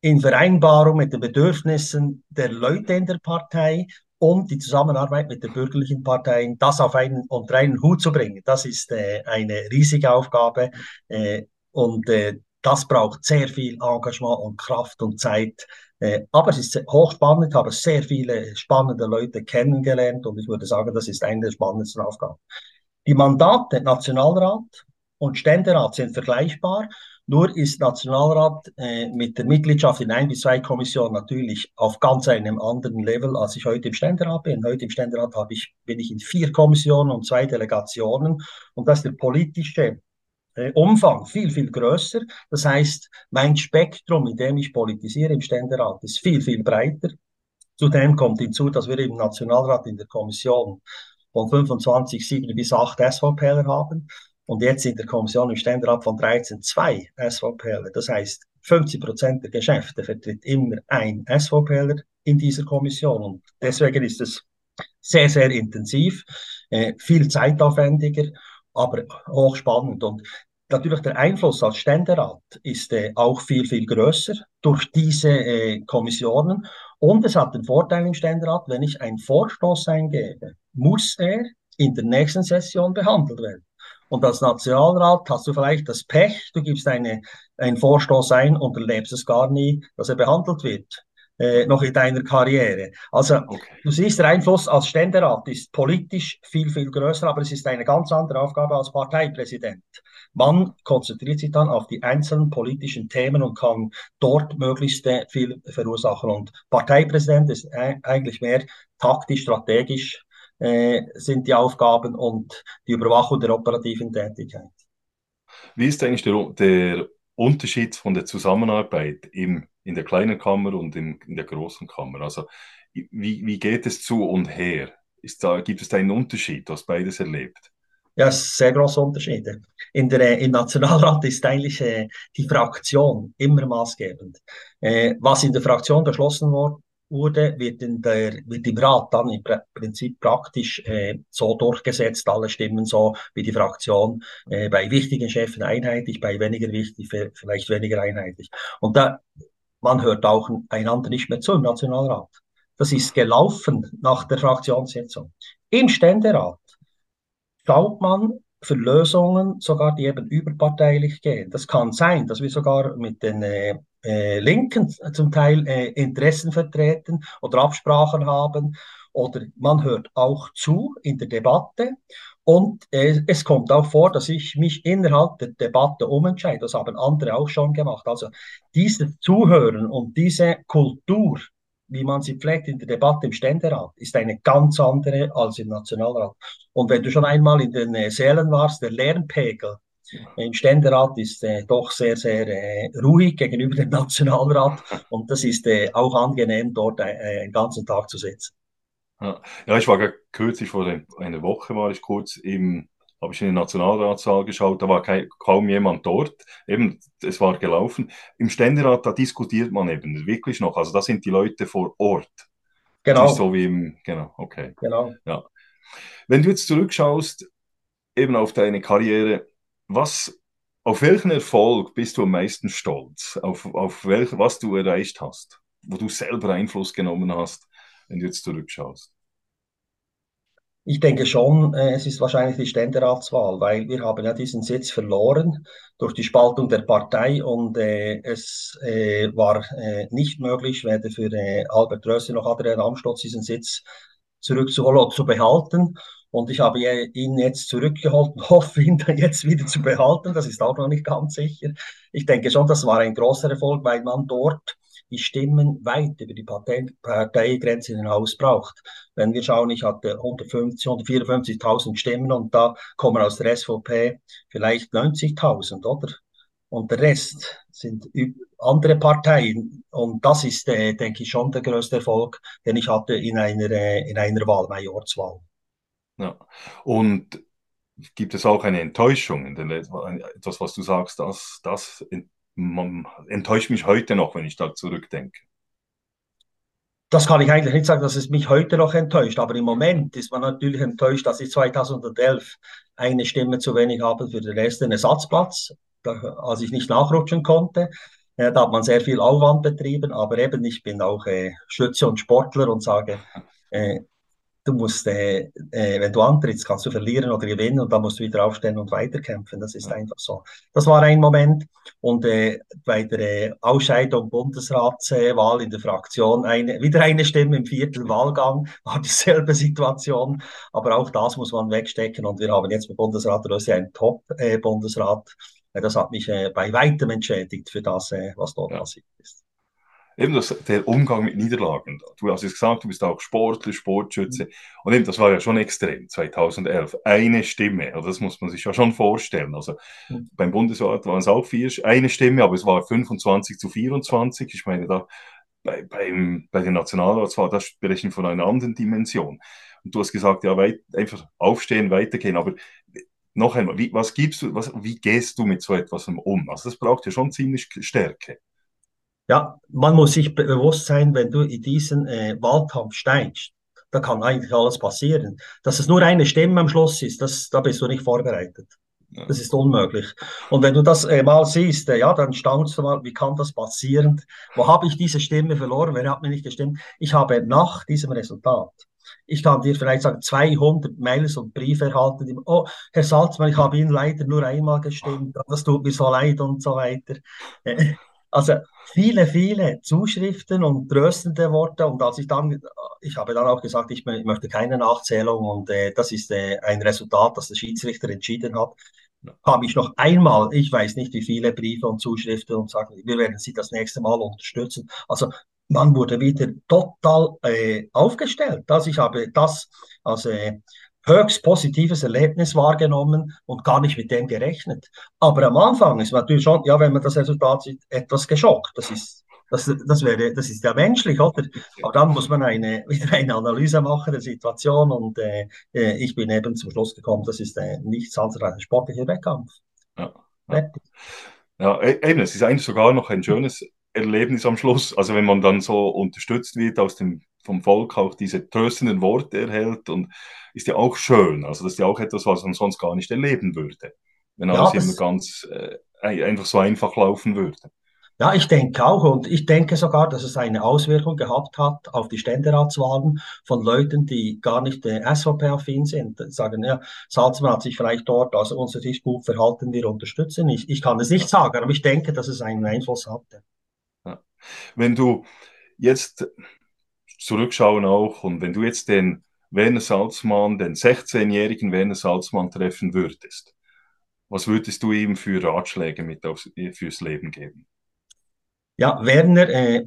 in Vereinbarung mit den Bedürfnissen der Leute in der Partei und die Zusammenarbeit mit den bürgerlichen Parteien, das auf einen unter einen Hut zu bringen, das ist äh, eine riesige Aufgabe äh, und äh, das braucht sehr viel Engagement und Kraft und Zeit. Äh, aber es ist hochspannend, habe sehr viele spannende Leute kennengelernt und ich würde sagen, das ist eine der spannendsten Aufgaben. Die Mandate Nationalrat und Ständerat sind vergleichbar. Nur ist Nationalrat äh, mit der Mitgliedschaft in ein bis zwei Kommissionen natürlich auf ganz einem anderen Level, als ich heute im Ständerat bin. Heute im Ständerat habe ich, bin ich in vier Kommissionen und zwei Delegationen. Und das ist der politische äh, Umfang viel, viel größer. Das heißt, mein Spektrum, in dem ich politisiere im Ständerat, ist viel, viel breiter. Zudem kommt hinzu, dass wir im Nationalrat in der Kommission von 25, 7 bis 8 SVPler haben und jetzt in der Kommission im Ständerat von 13 zwei SVPler. Das heißt, 50 Prozent der Geschäfte vertritt immer ein SVPler in dieser Kommission und deswegen ist es sehr, sehr intensiv, äh, viel zeitaufwendiger, aber hochspannend und Natürlich der Einfluss als Ständerat ist äh, auch viel, viel größer durch diese äh, Kommissionen. Und es hat den Vorteil im Ständerat, wenn ich einen Vorstoß eingebe, muss er in der nächsten Session behandelt werden. Und als Nationalrat hast du vielleicht das Pech, du gibst eine, einen Vorstoß ein und erlebst es gar nie, dass er behandelt wird äh, noch in deiner Karriere. Also okay. du siehst, der Einfluss als Ständerat ist politisch viel, viel größer, aber es ist eine ganz andere Aufgabe als Parteipräsident. Man konzentriert sich dann auf die einzelnen politischen Themen und kann dort möglichst äh, viel verursachen. Und Parteipräsident ist eigentlich mehr taktisch, strategisch äh, sind die Aufgaben und die Überwachung der operativen Tätigkeit. Wie ist eigentlich der, der Unterschied von der Zusammenarbeit im in der kleinen Kammer und in, in der großen Kammer. Also wie, wie geht es zu und her? Ist da, gibt es da einen Unterschied? Hast beides erlebt. Ja, sehr große Unterschiede. In der, äh, Im Nationalrat ist eigentlich äh, die Fraktion immer maßgebend. Äh, was in der Fraktion beschlossen wurde, wird, in der, wird im Rat dann im Prinzip praktisch äh, so durchgesetzt, alle Stimmen so wie die Fraktion, äh, bei wichtigen Chefen einheitlich, bei weniger wichtig vielleicht weniger einheitlich. Und da man hört auch einander nicht mehr zu im Nationalrat. Das ist gelaufen nach der Fraktionssitzung. Im Ständerat schaut man für Lösungen sogar, die eben überparteilich gehen. Das kann sein, dass wir sogar mit den äh, Linken zum Teil äh, Interessen vertreten oder Absprachen haben. Oder man hört auch zu in der Debatte und äh, es kommt auch vor, dass ich mich innerhalb der Debatte umentscheide. Das haben andere auch schon gemacht. Also dieses Zuhören und diese Kultur, wie man sie pflegt in der Debatte im Ständerat, ist eine ganz andere als im Nationalrat. Und wenn du schon einmal in den äh, Sälen warst, der Lernpegel im Ständerat ist äh, doch sehr, sehr äh, ruhig gegenüber dem Nationalrat. Und das ist äh, auch angenehm, dort äh, einen ganzen Tag zu sitzen. Ja, ja ich war kürzlich vor einer Woche war ich kurz im, habe ich in den Nationalratssaal geschaut, da war kein, kaum jemand dort. Eben, es war gelaufen. Im Ständerat, da diskutiert man eben wirklich noch. Also da sind die Leute vor Ort. Genau. So wie im, genau, okay. Genau. Ja. Wenn du jetzt zurückschaust, eben auf deine Karriere, was, auf welchen Erfolg bist du am meisten stolz? Auf, auf welch, was du erreicht hast, wo du selber Einfluss genommen hast? wenn du jetzt zurückschaust? Ich denke schon, äh, es ist wahrscheinlich die Ständeratswahl, weil wir haben ja diesen Sitz verloren durch die Spaltung der Partei und äh, es äh, war äh, nicht möglich, weder für äh, Albert Röse noch Adrian Amstutz diesen Sitz zurückzuholen oder zu behalten. Und ich habe ihn jetzt zurückgeholt und hoffe, ihn jetzt wieder zu behalten. Das ist auch noch nicht ganz sicher. Ich denke schon, das war ein großer Erfolg, weil man dort die Stimmen weit über die Partei Parteigrenzen hinaus braucht. Wenn wir schauen, ich hatte 150, 154.000 Stimmen und da kommen aus der SVP vielleicht 90.000, oder? Und der Rest sind andere Parteien. Und das ist, äh, denke ich, schon der größte Erfolg, den ich hatte in einer, äh, in einer Wahl, Majorswahl. Ja. Und gibt es auch eine Enttäuschung? Etwas, was du sagst, das, das enttäuscht mich heute noch, wenn ich da zurückdenke. Das kann ich eigentlich nicht sagen, dass es mich heute noch enttäuscht, aber im Moment ist man natürlich enttäuscht, dass ich 2011 eine Stimme zu wenig habe für den ersten Ersatzplatz, als ich nicht nachrutschen konnte. Ja, da hat man sehr viel Aufwand betrieben, aber eben ich bin auch äh, Schütze und Sportler und sage, äh, du musst, äh, äh, wenn du antrittst, kannst du verlieren oder gewinnen und dann musst du wieder aufstehen und weiterkämpfen. Das ist einfach so. Das war ein Moment. Und äh, bei der äh, Ausscheidung Bundesratswahl in der Fraktion eine, wieder eine Stimme im vierten Wahlgang, war dieselbe Situation. Aber auch das muss man wegstecken. Und wir haben jetzt mit Bundesrat Rösi einen Top-Bundesrat. Äh, das hat mich äh, bei weitem entschädigt für das, äh, was dort ja. passiert ist. Eben das, der Umgang mit Niederlagen. Du hast es gesagt, du bist auch Sportler, Sportschütze. Und eben, das war ja schon extrem, 2011. Eine Stimme, also das muss man sich ja schon vorstellen. Also mhm. beim Bundesrat waren es auch vier, eine Stimme, aber es war 25 zu 24. Ich meine, da bei, beim, bei den Nationalratswahl, das sprechen von einer anderen Dimension. Und du hast gesagt, ja, weit, einfach aufstehen, weitergehen. Aber noch einmal, wie, was gibst du, was, wie gehst du mit so etwas um? Also das braucht ja schon ziemlich Stärke. Ja, man muss sich bewusst sein, wenn du in diesen äh, Wahlkampf steigst, da kann eigentlich alles passieren. Dass es nur eine Stimme am Schluss ist, das, da bist du nicht vorbereitet. Das ist unmöglich. Und wenn du das äh, mal siehst, äh, ja, dann staunst du mal, wie kann das passieren? Wo habe ich diese Stimme verloren? Wer hat mir nicht gestimmt? Ich habe nach diesem Resultat, ich kann dir vielleicht sagen, 200 Mails und Briefe erhalten, die, oh, Herr Salzmann, ich habe Ihnen leider nur einmal gestimmt, das tut mir so leid und so weiter. Also viele, viele Zuschriften und tröstende Worte. Und als ich dann, ich habe dann auch gesagt, ich, möchte keine Nachzählung und äh, das ist äh, ein Resultat, das der Schiedsrichter entschieden hat, habe ich noch einmal, ich weiß nicht wie viele Briefe und Zuschriften und sagen, wir werden Sie das nächste Mal unterstützen. Also man wurde wieder total äh, aufgestellt. Also ich habe das als äh, höchst positives Erlebnis wahrgenommen und gar nicht mit dem gerechnet. Aber am Anfang ist man natürlich schon, ja, wenn man das Resultat sieht, etwas geschockt. Das ist, das, das wäre, das ist ja menschlich, oder? Aber dann muss man eine, wieder eine Analyse machen der Situation und äh, äh, ich bin eben zum Schluss gekommen, das ist äh, nichts anderes als ein sportlicher Wettkampf. Ja, ja. ja, e-, eben, es ist eigentlich sogar noch ein schönes Erlebnis am Schluss. Also wenn man dann so unterstützt wird aus dem, vom Volk, auch diese tröstenden Worte erhält und ist ja auch schön. Also das ist ja auch etwas, was man sonst gar nicht erleben würde. Wenn alles ja, immer ganz äh, einfach so einfach laufen würde. Ja, ich denke auch und ich denke sogar, dass es eine Auswirkung gehabt hat auf die Ständeratswahlen von Leuten, die gar nicht äh, SVP-affin sind. Sagen, ja, Salzmann hat sich vielleicht dort aus unserer Sicht gut verhalten, wir unterstützen. Ich, ich kann es nicht sagen, aber ich denke, dass es einen Einfluss hatte. Wenn du jetzt zurückschauen auch und wenn du jetzt den Werner Salzmann, den 16-jährigen Werner Salzmann treffen würdest, was würdest du ihm für Ratschläge mit aufs, fürs Leben geben? Ja, Werner, äh,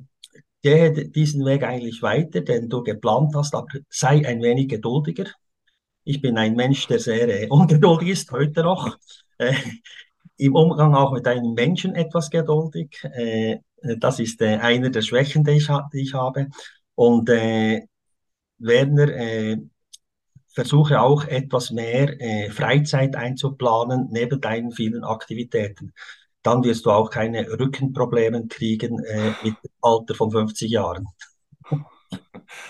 gehe diesen Weg eigentlich weiter, den du geplant hast, aber sei ein wenig geduldiger. Ich bin ein Mensch, der sehr äh, ungeduldig ist, heute noch. Äh, Im Umgang auch mit einem Menschen etwas geduldig. Äh, äh, das ist äh, einer der Schwächen, die ich, die ich habe. Und äh, Werner, äh, versuche auch etwas mehr äh, Freizeit einzuplanen neben deinen vielen Aktivitäten. Dann wirst du auch keine Rückenprobleme kriegen äh, mit dem Alter von 50 Jahren.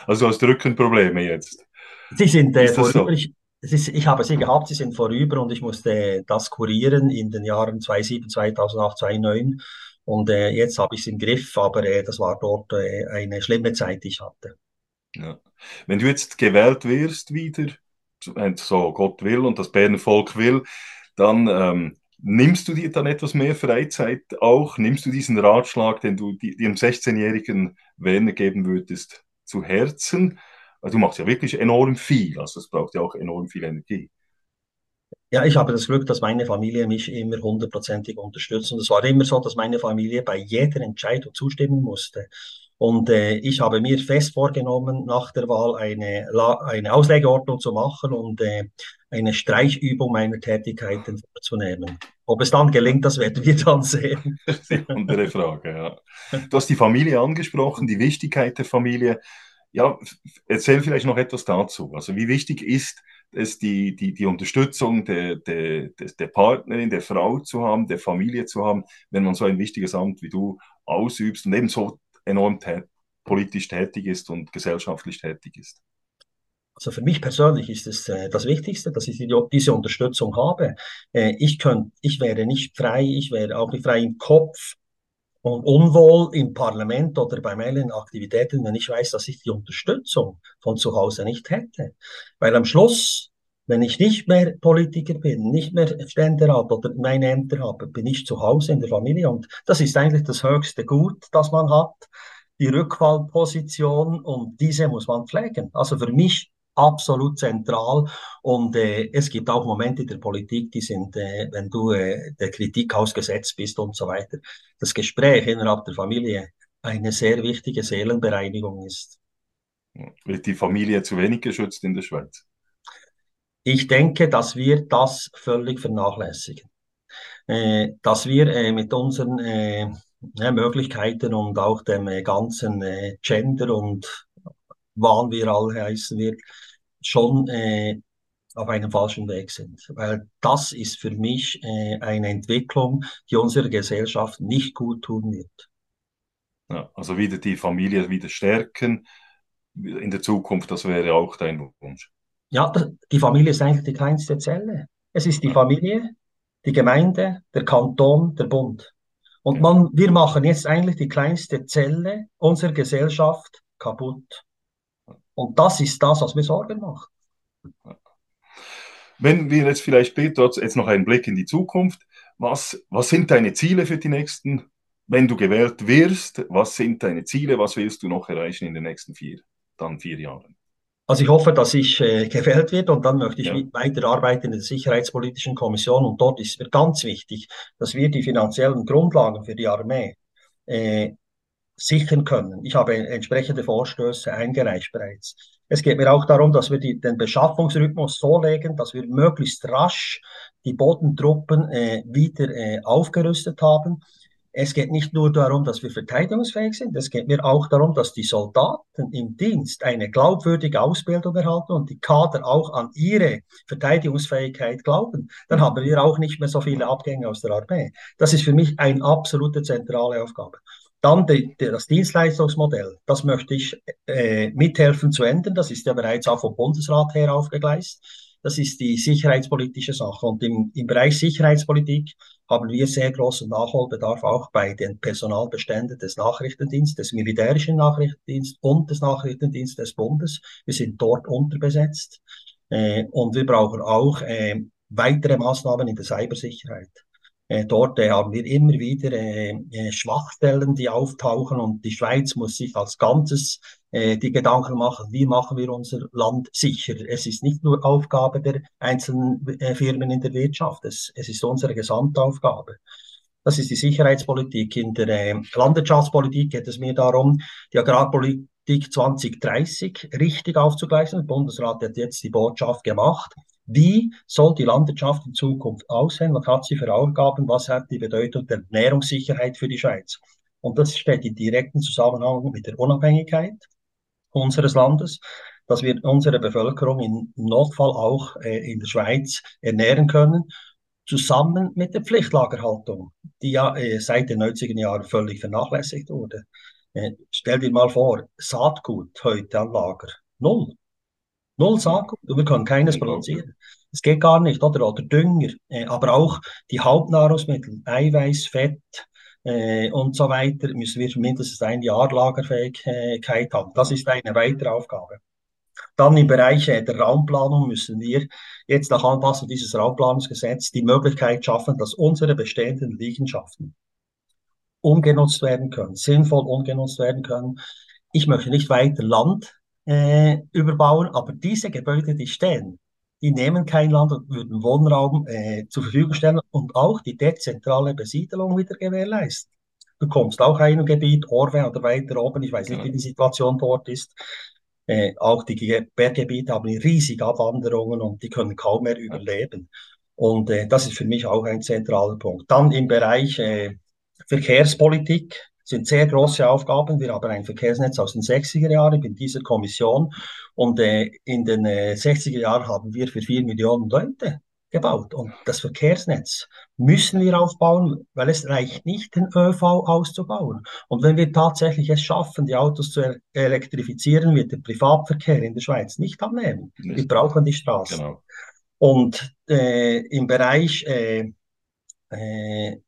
Also hast du Rückenprobleme jetzt? Sie sind äh, vorüber. So? Ich, ist, ich habe sie gehabt, sie sind vorüber und ich musste das kurieren in den Jahren 2007, 2008, 2009. Und äh, jetzt habe ich es im Griff, aber äh, das war dort äh, eine schlimme Zeit, die ich hatte. Ja. Wenn du jetzt gewählt wirst wieder, so Gott will und das Berner Volk will, dann ähm, nimmst du dir dann etwas mehr Freizeit auch? Nimmst du diesen Ratschlag, den du dem 16-jährigen Werner geben würdest, zu Herzen? Du machst ja wirklich enorm viel, also es braucht ja auch enorm viel Energie. Ja, ich habe das Glück, dass meine Familie mich immer hundertprozentig unterstützt. Und es war immer so, dass meine Familie bei jeder Entscheidung zustimmen musste. Und äh, ich habe mir fest vorgenommen, nach der Wahl eine, eine Auslegeordnung zu machen und äh, eine Streichübung meiner Tätigkeiten vorzunehmen. Ob es dann gelingt, das werden wir dann sehen. Das ist die andere Frage, ja. Du hast die Familie angesprochen, die Wichtigkeit der Familie. Ja, erzähl vielleicht noch etwas dazu. Also wie wichtig ist es die, die, die Unterstützung der, der, der Partnerin, der Frau zu haben, der Familie zu haben, wenn man so ein wichtiges Amt wie du ausübst und eben so enorm tät politisch tätig ist und gesellschaftlich tätig ist? Also für mich persönlich ist es äh, das Wichtigste, dass ich die, diese Unterstützung habe. Äh, ich, könnt, ich wäre nicht frei, ich wäre auch nicht frei im Kopf und unwohl im Parlament oder bei meinen Aktivitäten, wenn ich weiß, dass ich die Unterstützung von zu Hause nicht hätte. Weil am Schluss, wenn ich nicht mehr Politiker bin, nicht mehr Ständerat oder meine Ämter habe, bin ich zu Hause in der Familie und das ist eigentlich das höchste Gut, das man hat, die Rückfallposition und diese muss man pflegen. Also für mich absolut zentral. Und äh, es gibt auch Momente der Politik, die sind, äh, wenn du äh, der Kritik ausgesetzt bist und so weiter. Das Gespräch innerhalb der Familie eine sehr wichtige Seelenbereinigung ist. Wird die Familie zu wenig geschützt in der Schweiz? Ich denke, dass wir das völlig vernachlässigen. Äh, dass wir äh, mit unseren äh, Möglichkeiten und auch dem ganzen Gender und Wahn, wir alle heißen wir, schon äh, auf einem falschen Weg sind. Weil das ist für mich äh, eine Entwicklung, die unserer Gesellschaft nicht gut tun wird. Ja, also wieder die Familie wieder stärken in der Zukunft, das wäre auch dein Wunsch. Ja, die Familie ist eigentlich die kleinste Zelle. Es ist die ja. Familie, die Gemeinde, der Kanton, der Bund. Und man, wir machen jetzt eigentlich die kleinste Zelle unserer Gesellschaft kaputt. Und das ist das, was mir Sorgen macht. Wenn wir jetzt vielleicht, Peter, jetzt noch einen Blick in die Zukunft, was, was sind deine Ziele für die nächsten, wenn du gewählt wirst, was sind deine Ziele, was willst du noch erreichen in den nächsten vier, dann vier Jahren? Also ich hoffe, dass ich äh, gewählt werde und dann möchte ich ja. weiterarbeiten in der Sicherheitspolitischen Kommission und dort ist mir ganz wichtig, dass wir die finanziellen Grundlagen für die Armee äh, sichern können. Ich habe entsprechende Vorstöße eingereicht bereits. Es geht mir auch darum, dass wir die, den Beschaffungsrhythmus so legen, dass wir möglichst rasch die Bodentruppen äh, wieder äh, aufgerüstet haben. Es geht nicht nur darum, dass wir verteidigungsfähig sind, es geht mir auch darum, dass die Soldaten im Dienst eine glaubwürdige Ausbildung erhalten und die Kader auch an ihre Verteidigungsfähigkeit glauben. Dann haben wir auch nicht mehr so viele Abgänge aus der Armee. Das ist für mich eine absolute zentrale Aufgabe. Dann die, die, das Dienstleistungsmodell, das möchte ich äh, mithelfen zu ändern. Das ist ja bereits auch vom Bundesrat her aufgegleist. Das ist die sicherheitspolitische Sache. Und im, im Bereich Sicherheitspolitik haben wir sehr großen Nachholbedarf auch bei den Personalbeständen des Nachrichtendienstes, des militärischen Nachrichtendienstes und des Nachrichtendienstes des Bundes. Wir sind dort unterbesetzt. Äh, und wir brauchen auch äh, weitere Maßnahmen in der Cybersicherheit. Äh, dort äh, haben wir immer wieder äh, Schwachstellen, die auftauchen und die Schweiz muss sich als Ganzes die Gedanken machen, wie machen wir unser Land sicher. Es ist nicht nur Aufgabe der einzelnen Firmen in der Wirtschaft, es, ist unsere Gesamtaufgabe. Das ist die Sicherheitspolitik. In der Landwirtschaftspolitik geht es mir darum, die Agrarpolitik 2030 richtig aufzugleichen. Der Bundesrat hat jetzt die Botschaft gemacht. Wie soll die Landwirtschaft in Zukunft aussehen? Was hat sie für Aufgaben? Was hat die Bedeutung der Ernährungssicherheit für die Schweiz? Und das steht in direkten Zusammenhang mit der Unabhängigkeit unseres Landes, dass wir unsere Bevölkerung im Notfall auch äh, in der Schweiz ernähren können, zusammen mit der Pflichtlagerhaltung, die ja äh, seit den 90er Jahren völlig vernachlässigt wurde. Äh, stell dir mal vor, Saatgut heute an Lager, null. Null Saatgut und wir können keines produzieren. Es geht gar nicht, oder? Oder Dünger, äh, aber auch die Hauptnahrungsmittel, Eiweiß, Fett äh, und so weiter, müssen wir mindestens ein Jahr Lagerfähigkeit haben. Das ist eine weitere Aufgabe. Dann im Bereich äh, der Raumplanung müssen wir jetzt nach Anpassung dieses Raumplanungsgesetzes die Möglichkeit schaffen, dass unsere bestehenden Liegenschaften umgenutzt werden können, sinnvoll umgenutzt werden können. Ich möchte nicht weiter Land äh, überbauen, aber diese Gebäude, die stehen, die nehmen kein Land und würden Wohnraum äh, zur Verfügung stellen und auch die dezentrale Besiedelung wieder gewährleisten. Du kommst auch ein Gebiet, Orwe oder weiter oben, ich weiß nicht, wie die Situation dort ist. Äh, auch die Berggebiete haben riesige Abwanderungen und die können kaum mehr überleben. Und äh, das ist für mich auch ein zentraler Punkt. Dann im Bereich äh, Verkehrspolitik sind sehr große Aufgaben. Wir haben ein Verkehrsnetz aus den 60er Jahren, bin dieser Kommission und äh, in den äh, 60er Jahren haben wir für vier Millionen Leute gebaut. Und das Verkehrsnetz müssen wir aufbauen, weil es reicht nicht, den ÖV auszubauen. Und wenn wir tatsächlich es schaffen, die Autos zu elektrifizieren, wird der Privatverkehr in der Schweiz nicht abnehmen. Nicht. Wir brauchen die Straßen. Genau. Und äh, im Bereich äh,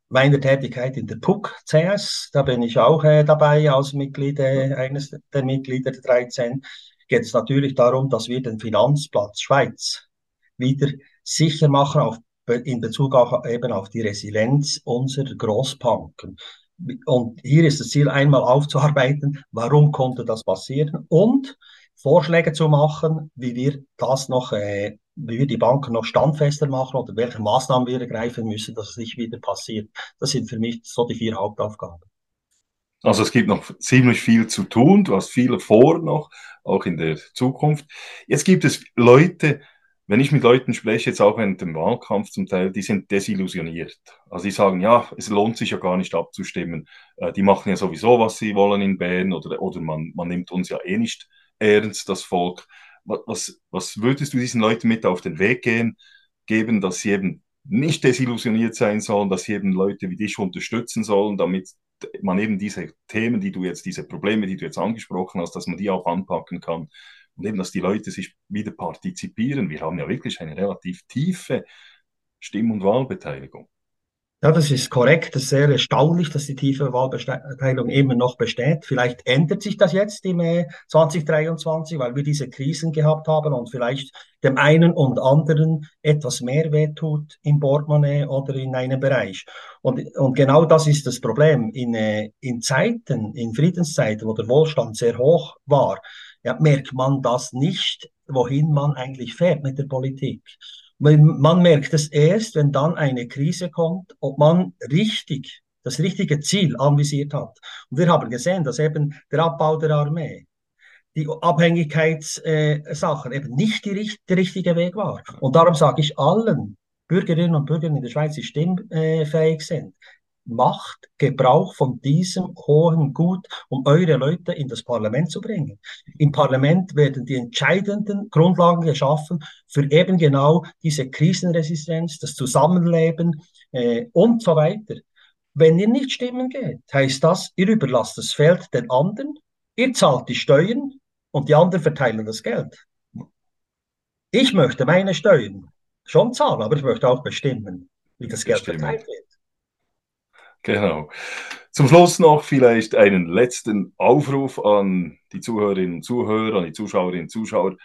meiner Tätigkeit in der PUC CS, da bin ich auch äh, dabei als Mitglied, äh, eines der Mitglieder der 13, geht es natürlich darum, dass wir den Finanzplatz Schweiz wieder sicher machen auf, in Bezug auch eben auf die Resilienz unserer Großbanken. Und hier ist das Ziel einmal aufzuarbeiten, warum konnte das passieren? Und Vorschläge zu machen, wie wir das noch äh, wie wir die Banken noch standfester machen oder welche Maßnahmen wir ergreifen müssen, dass es nicht wieder passiert. Das sind für mich so die vier Hauptaufgaben. Also es gibt noch ziemlich viel zu tun, du hast viel vor noch, auch in der Zukunft. Jetzt gibt es Leute, wenn ich mit Leuten spreche, jetzt auch während dem Wahlkampf zum Teil, die sind desillusioniert. Also die sagen, ja, es lohnt sich ja gar nicht abzustimmen. Äh, die machen ja sowieso, was sie wollen in Bern oder, oder man, man nimmt uns ja eh nicht ernst, das Volk. Was, was würdest du diesen Leuten mit auf den Weg gehen, geben, dass sie eben nicht desillusioniert sein sollen, dass sie eben Leute wie dich unterstützen sollen, damit man eben diese Themen, die du jetzt, diese Probleme, die du jetzt angesprochen hast, dass man die auch anpacken kann und eben, dass die Leute sich wieder partizipieren. Wir haben ja wirklich eine relativ tiefe Stimm- und Wahlbeteiligung. Ja, das ist korrekt. Das ist sehr erstaunlich, dass die tiefe Wahlbeteiligung immer noch besteht. Vielleicht ändert sich das jetzt im 2023, weil wir diese Krisen gehabt haben und vielleicht dem einen und anderen etwas mehr wehtut im Portemonnaie oder in einem Bereich. Und, und genau das ist das Problem. In, äh, in Zeiten, in Friedenszeiten, wo der Wohlstand sehr hoch war, ja, merkt man das nicht, wohin man eigentlich fährt mit der Politik. Man merkt es erst, wenn dann eine Krise kommt, ob man richtig, das richtige Ziel anvisiert hat. Und wir haben gesehen, dass eben der Abbau der Armee, die Abhängigkeitssachen äh, eben nicht die, der richtige Weg war. Und darum sage ich allen Bürgerinnen und Bürgern in der Schweiz, die stimmfähig sind, macht Gebrauch von diesem hohen Gut, um eure Leute in das Parlament zu bringen. Im Parlament werden die entscheidenden Grundlagen geschaffen für eben genau diese Krisenresistenz, das Zusammenleben äh, und so weiter. Wenn ihr nicht stimmen geht, heißt das, ihr überlasst das Feld den anderen, ihr zahlt die Steuern und die anderen verteilen das Geld. Ich möchte meine Steuern schon zahlen, aber ich möchte auch bestimmen, wie das Geld verteilt wird. Genau. Zum Schluss noch vielleicht einen letzten Aufruf an die Zuhörerinnen und Zuhörer, an die Zuschauerinnen und Zuschauer.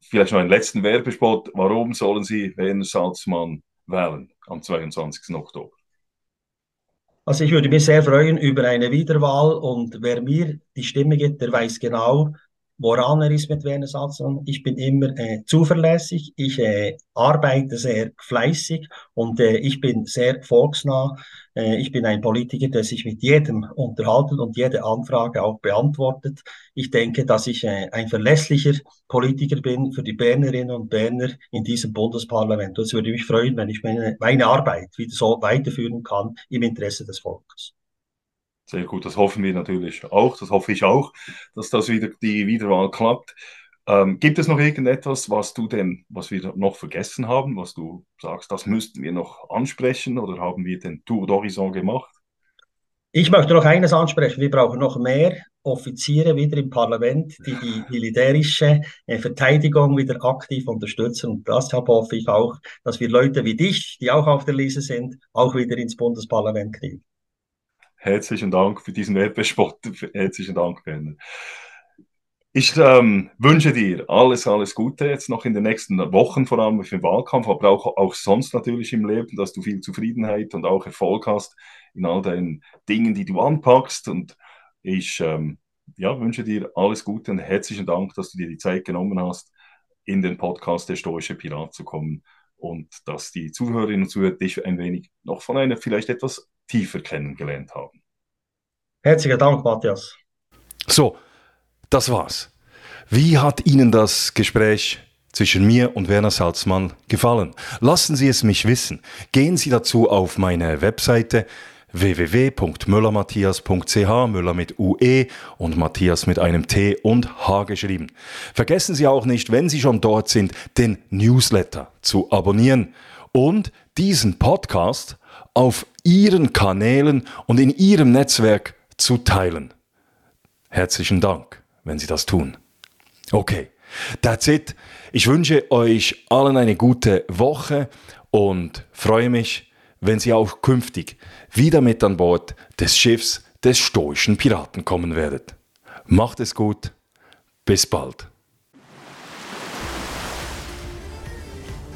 Vielleicht noch einen letzten Werbespot. Warum sollen Sie Werner Salzmann wählen am 22. Oktober? Also ich würde mich sehr freuen über eine Wiederwahl und wer mir die Stimme gibt, der weiß genau, woran er ist mit Werner Salzmann. Ich bin immer äh, zuverlässig, ich äh, arbeite sehr fleißig und äh, ich bin sehr volksnah. Äh, ich bin ein Politiker, der sich mit jedem unterhalten und jede Anfrage auch beantwortet. Ich denke, dass ich äh, ein verlässlicher Politiker bin für die Bernerinnen und Berner in diesem Bundesparlament. Und es würde mich freuen, wenn ich meine, meine Arbeit wieder so weiterführen kann im Interesse des Volkes. Sehr gut, das hoffen wir natürlich auch. Das hoffe ich auch, dass das wieder die Wiederwahl klappt. Ähm, gibt es noch irgendetwas, was du denn, was wir noch vergessen haben, was du sagst, das müssten wir noch ansprechen oder haben wir den Tour d'Horizon gemacht? Ich möchte noch eines ansprechen. Wir brauchen noch mehr Offiziere wieder im Parlament, die die militärische äh, Verteidigung wieder aktiv unterstützen. Und deshalb hoffe ich auch, dass wir Leute wie dich, die auch auf der Liste sind, auch wieder ins Bundesparlament kriegen. Herzlichen Dank für diesen Werbespot. Herzlichen Dank, Werner. Ich ähm, wünsche dir alles, alles Gute jetzt noch in den nächsten Wochen, vor allem für den Wahlkampf, aber auch, auch sonst natürlich im Leben, dass du viel Zufriedenheit und auch Erfolg hast in all deinen Dingen, die du anpackst. Und ich ähm, ja, wünsche dir alles Gute und herzlichen Dank, dass du dir die Zeit genommen hast, in den Podcast Der Stoische Pirat zu kommen und dass die Zuhörerinnen und Zuhörer dich ein wenig noch von einer vielleicht etwas tiefer kennengelernt haben. Herzlichen Dank, Matthias. So, das war's. Wie hat Ihnen das Gespräch zwischen mir und Werner Salzmann gefallen? Lassen Sie es mich wissen. Gehen Sie dazu auf meine Webseite www.müllermatthias.ch, Müller mit UE und Matthias mit einem T und H geschrieben. Vergessen Sie auch nicht, wenn Sie schon dort sind, den Newsletter zu abonnieren und diesen Podcast auf Ihren Kanälen und in Ihrem Netzwerk zu teilen. Herzlichen Dank, wenn Sie das tun. Okay, that's it. Ich wünsche euch allen eine gute Woche und freue mich, wenn Sie auch künftig wieder mit an Bord des Schiffs des stoischen Piraten kommen werdet. Macht es gut. Bis bald.